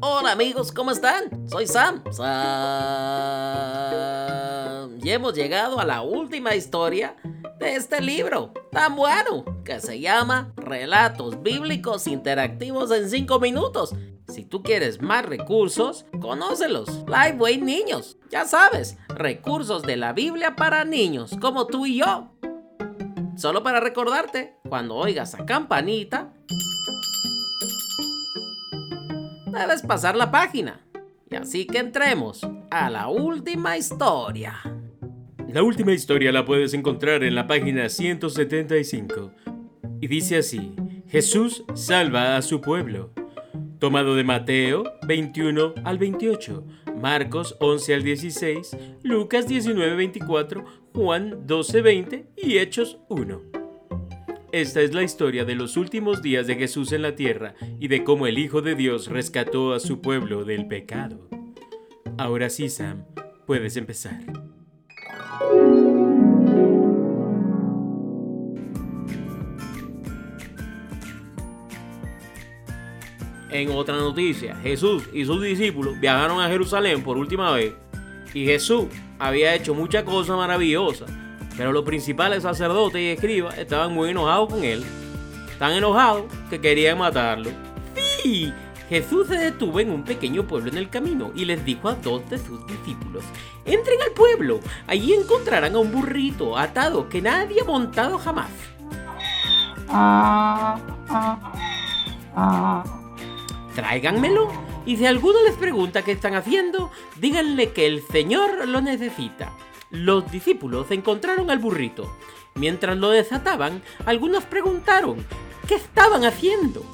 Hola amigos, ¿cómo están? Soy Sam. Sam. Y hemos llegado a la última historia de este libro tan bueno que se llama Relatos Bíblicos Interactivos en 5 minutos. Si tú quieres más recursos, conócelos. Liveway Niños. Ya sabes, recursos de la Biblia para niños, como tú y yo. Solo para recordarte, cuando oigas a campanita, debes pasar la página. Y así que entremos a la última historia. La última historia la puedes encontrar en la página 175. Y dice así, Jesús salva a su pueblo. Tomado de Mateo 21 al 28, Marcos 11 al 16, Lucas 19, 24, Juan 12, 20 y Hechos 1. Esta es la historia de los últimos días de Jesús en la tierra y de cómo el Hijo de Dios rescató a su pueblo del pecado. Ahora sí, Sam, puedes empezar. En otra noticia, Jesús y sus discípulos viajaron a Jerusalén por última vez y Jesús había hecho muchas cosas maravillosas, pero los principales sacerdotes y escribas estaban muy enojados con él, tan enojados que querían matarlo. Sí, Jesús se detuvo en un pequeño pueblo en el camino y les dijo a dos de sus discípulos, entren al pueblo, allí encontrarán a un burrito atado que nadie ha montado jamás. Tráiganmelo y si alguno les pregunta qué están haciendo, díganle que el Señor lo necesita. Los discípulos encontraron al burrito. Mientras lo desataban, algunos preguntaron, ¿qué estaban haciendo?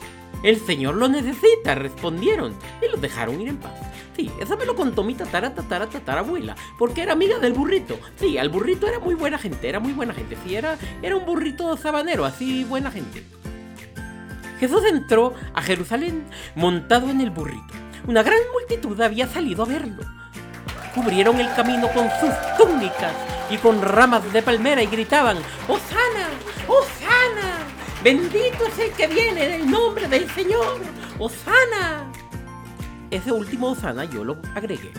El Señor lo necesita, respondieron, y lo dejaron ir en paz. Sí, eso me lo contó mi tatara, tatara, tatarabuela, porque era amiga del burrito. Sí, al burrito era muy buena gente, era muy buena gente. Sí, era, era un burrito sabanero, así buena gente. Jesús entró a Jerusalén montado en el burrito. Una gran multitud había salido a verlo. Cubrieron el camino con sus túnicas y con ramas de palmera y gritaban, ¡Hosana! ¡Hosana! Bendito es el que viene en el nombre del Señor. ¡Hosana! Ese último Hosana yo lo agregué.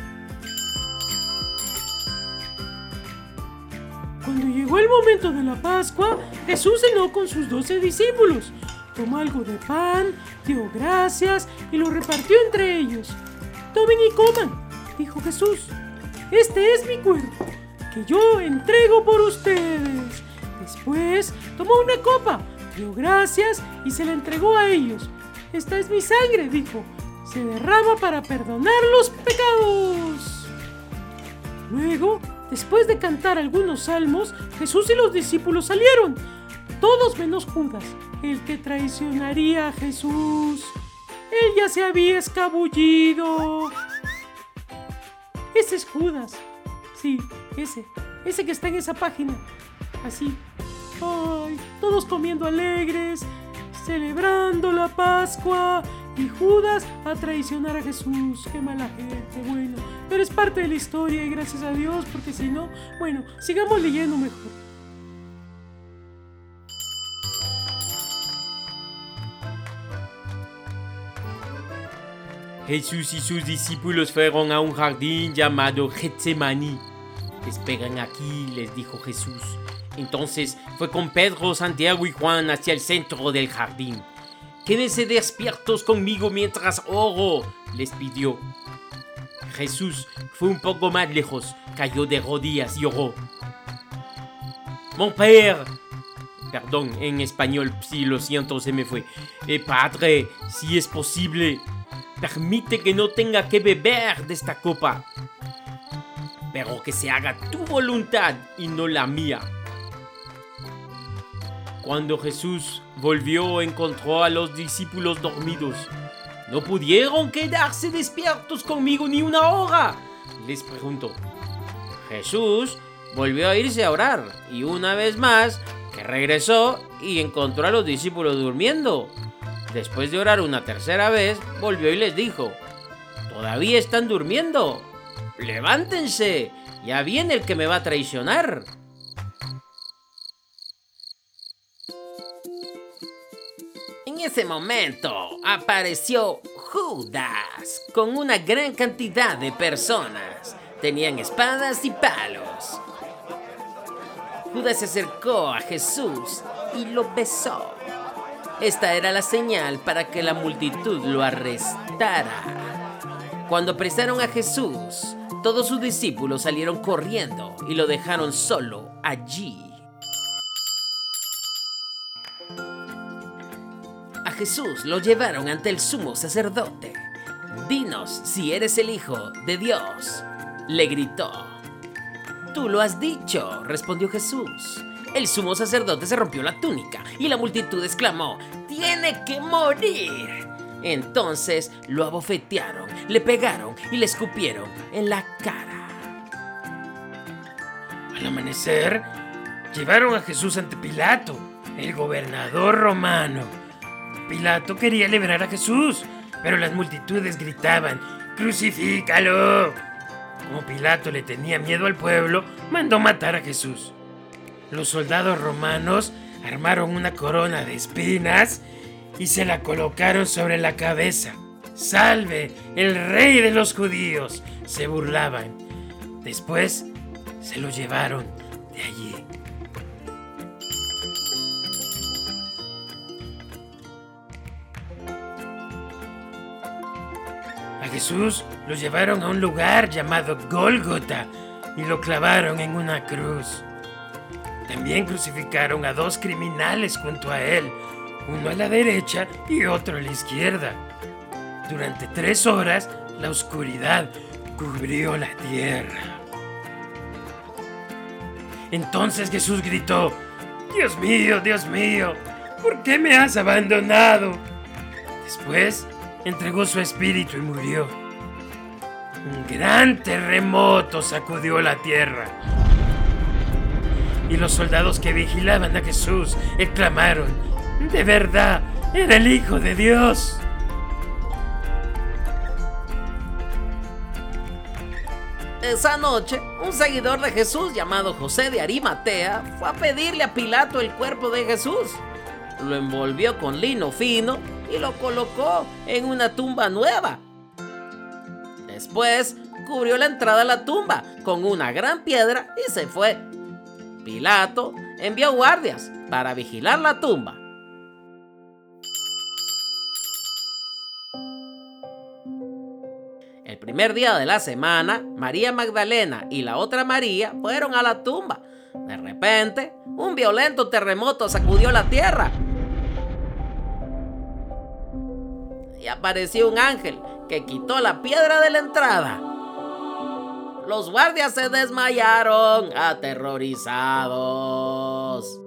Cuando llegó el momento de la Pascua, Jesús cenó con sus doce discípulos. Tomó algo de pan, dio gracias y lo repartió entre ellos. Tomen y coman, dijo Jesús. Este es mi cuerpo, que yo entrego por ustedes. Después tomó una copa, dio gracias y se la entregó a ellos. Esta es mi sangre, dijo. Se derrama para perdonar los pecados. Luego, después de cantar algunos salmos, Jesús y los discípulos salieron, todos menos Judas, el que traicionaría a Jesús. Él ya se había escabullido. Ese es Judas. Sí, ese. Ese que está en esa página. Así. Ay, todos comiendo alegres, celebrando la Pascua. Y Judas a traicionar a Jesús. Qué mala gente. Bueno, pero es parte de la historia y gracias a Dios, porque si no, bueno, sigamos leyendo mejor. Jesús y sus discípulos fueron a un jardín llamado Getsemani. Esperan aquí, les dijo Jesús. Entonces fue con Pedro, Santiago y Juan hacia el centro del jardín. Quédense despiertos conmigo mientras oro, les pidió. Jesús fue un poco más lejos, cayó de rodillas y oró. Mon père, perdón, en español, sí, lo siento, se me fue. Eh, padre, si es posible, permite que no tenga que beber de esta copa, pero que se haga tu voluntad y no la mía. Cuando Jesús volvió encontró a los discípulos dormidos. No pudieron quedarse despiertos conmigo ni una hora, les preguntó. Jesús volvió a irse a orar y una vez más que regresó y encontró a los discípulos durmiendo. Después de orar una tercera vez, volvió y les dijo, ¿todavía están durmiendo? Levántense, ya viene el que me va a traicionar. En ese momento apareció Judas, con una gran cantidad de personas. Tenían espadas y palos. Judas se acercó a Jesús y lo besó. Esta era la señal para que la multitud lo arrestara. Cuando apresaron a Jesús, todos sus discípulos salieron corriendo y lo dejaron solo allí. A Jesús lo llevaron ante el sumo sacerdote. Dinos si eres el Hijo de Dios, le gritó. Tú lo has dicho, respondió Jesús. El sumo sacerdote se rompió la túnica y la multitud exclamó, ¡Tiene que morir! Entonces lo abofetearon, le pegaron y le escupieron en la cara. Al amanecer, llevaron a Jesús ante Pilato, el gobernador romano. Pilato quería liberar a Jesús, pero las multitudes gritaban, ¡Crucifícalo! Como Pilato le tenía miedo al pueblo, mandó matar a Jesús. Los soldados romanos armaron una corona de espinas y se la colocaron sobre la cabeza. ¡Salve, el rey de los judíos! se burlaban. Después se lo llevaron de allí. A Jesús lo llevaron a un lugar llamado Gólgota y lo clavaron en una cruz. También crucificaron a dos criminales junto a él, uno a la derecha y otro a la izquierda. Durante tres horas, la oscuridad cubrió la tierra. Entonces Jesús gritó, Dios mío, Dios mío, ¿por qué me has abandonado? Después entregó su espíritu y murió. Un gran terremoto sacudió la tierra. Y los soldados que vigilaban a Jesús exclamaron, de verdad, era el Hijo de Dios. Esa noche, un seguidor de Jesús llamado José de Arimatea fue a pedirle a Pilato el cuerpo de Jesús. Lo envolvió con lino fino y lo colocó en una tumba nueva. Después, cubrió la entrada a la tumba con una gran piedra y se fue. Pilato envió guardias para vigilar la tumba. El primer día de la semana, María Magdalena y la otra María fueron a la tumba. De repente, un violento terremoto sacudió la tierra. Y apareció un ángel que quitó la piedra de la entrada. Los guardias se desmayaron, aterrorizados.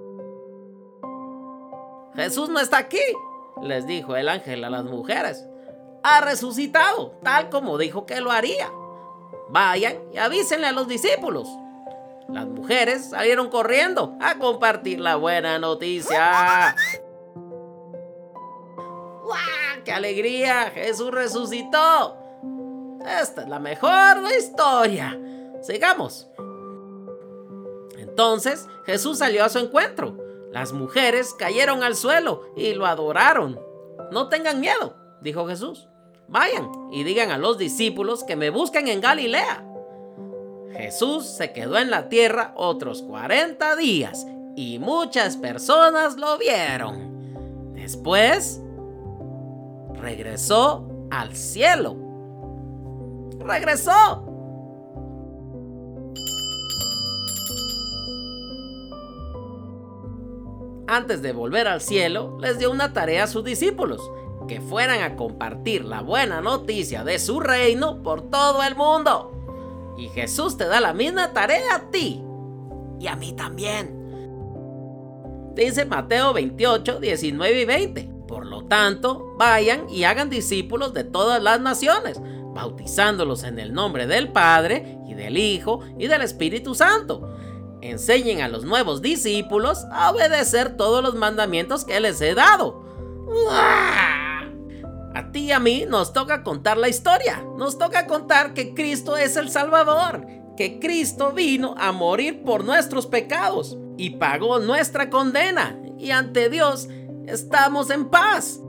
Jesús no está aquí, les dijo el ángel a las mujeres ha resucitado, tal como dijo que lo haría. Vayan y avísenle a los discípulos. Las mujeres salieron corriendo a compartir la buena noticia. ¡Wow! ¡Qué alegría! Jesús resucitó. Esta es la mejor historia. Sigamos. Entonces Jesús salió a su encuentro. Las mujeres cayeron al suelo y lo adoraron. No tengan miedo, dijo Jesús. Vayan y digan a los discípulos que me busquen en Galilea. Jesús se quedó en la tierra otros 40 días y muchas personas lo vieron. Después, regresó al cielo. Regresó. Antes de volver al cielo, les dio una tarea a sus discípulos que fueran a compartir la buena noticia de su reino por todo el mundo. Y Jesús te da la misma tarea a ti y a mí también. Dice Mateo 28, 19 y 20. Por lo tanto, vayan y hagan discípulos de todas las naciones, bautizándolos en el nombre del Padre y del Hijo y del Espíritu Santo. Enseñen a los nuevos discípulos a obedecer todos los mandamientos que les he dado. A ti y a mí nos toca contar la historia. Nos toca contar que Cristo es el Salvador, que Cristo vino a morir por nuestros pecados y pagó nuestra condena. Y ante Dios estamos en paz.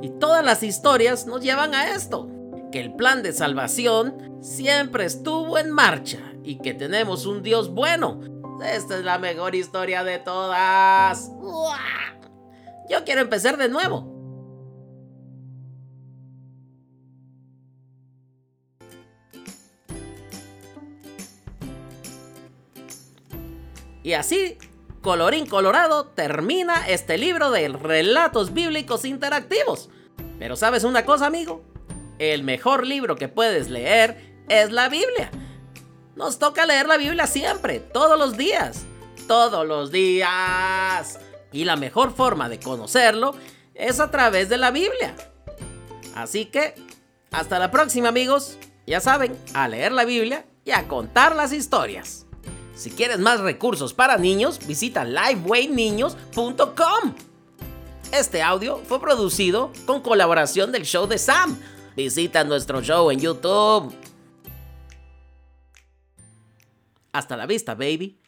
Y todas las historias nos llevan a esto, que el plan de salvación siempre estuvo en marcha y que tenemos un Dios bueno. Esta es la mejor historia de todas. Yo quiero empezar de nuevo. Y así, colorín colorado, termina este libro de relatos bíblicos interactivos. Pero sabes una cosa, amigo, el mejor libro que puedes leer es la Biblia. Nos toca leer la Biblia siempre, todos los días. Todos los días. Y la mejor forma de conocerlo es a través de la Biblia. Así que, hasta la próxima amigos. Ya saben, a leer la Biblia y a contar las historias. Si quieres más recursos para niños, visita livewayniños.com. Este audio fue producido con colaboración del show de Sam. Visita nuestro show en YouTube. Hasta la vista, baby.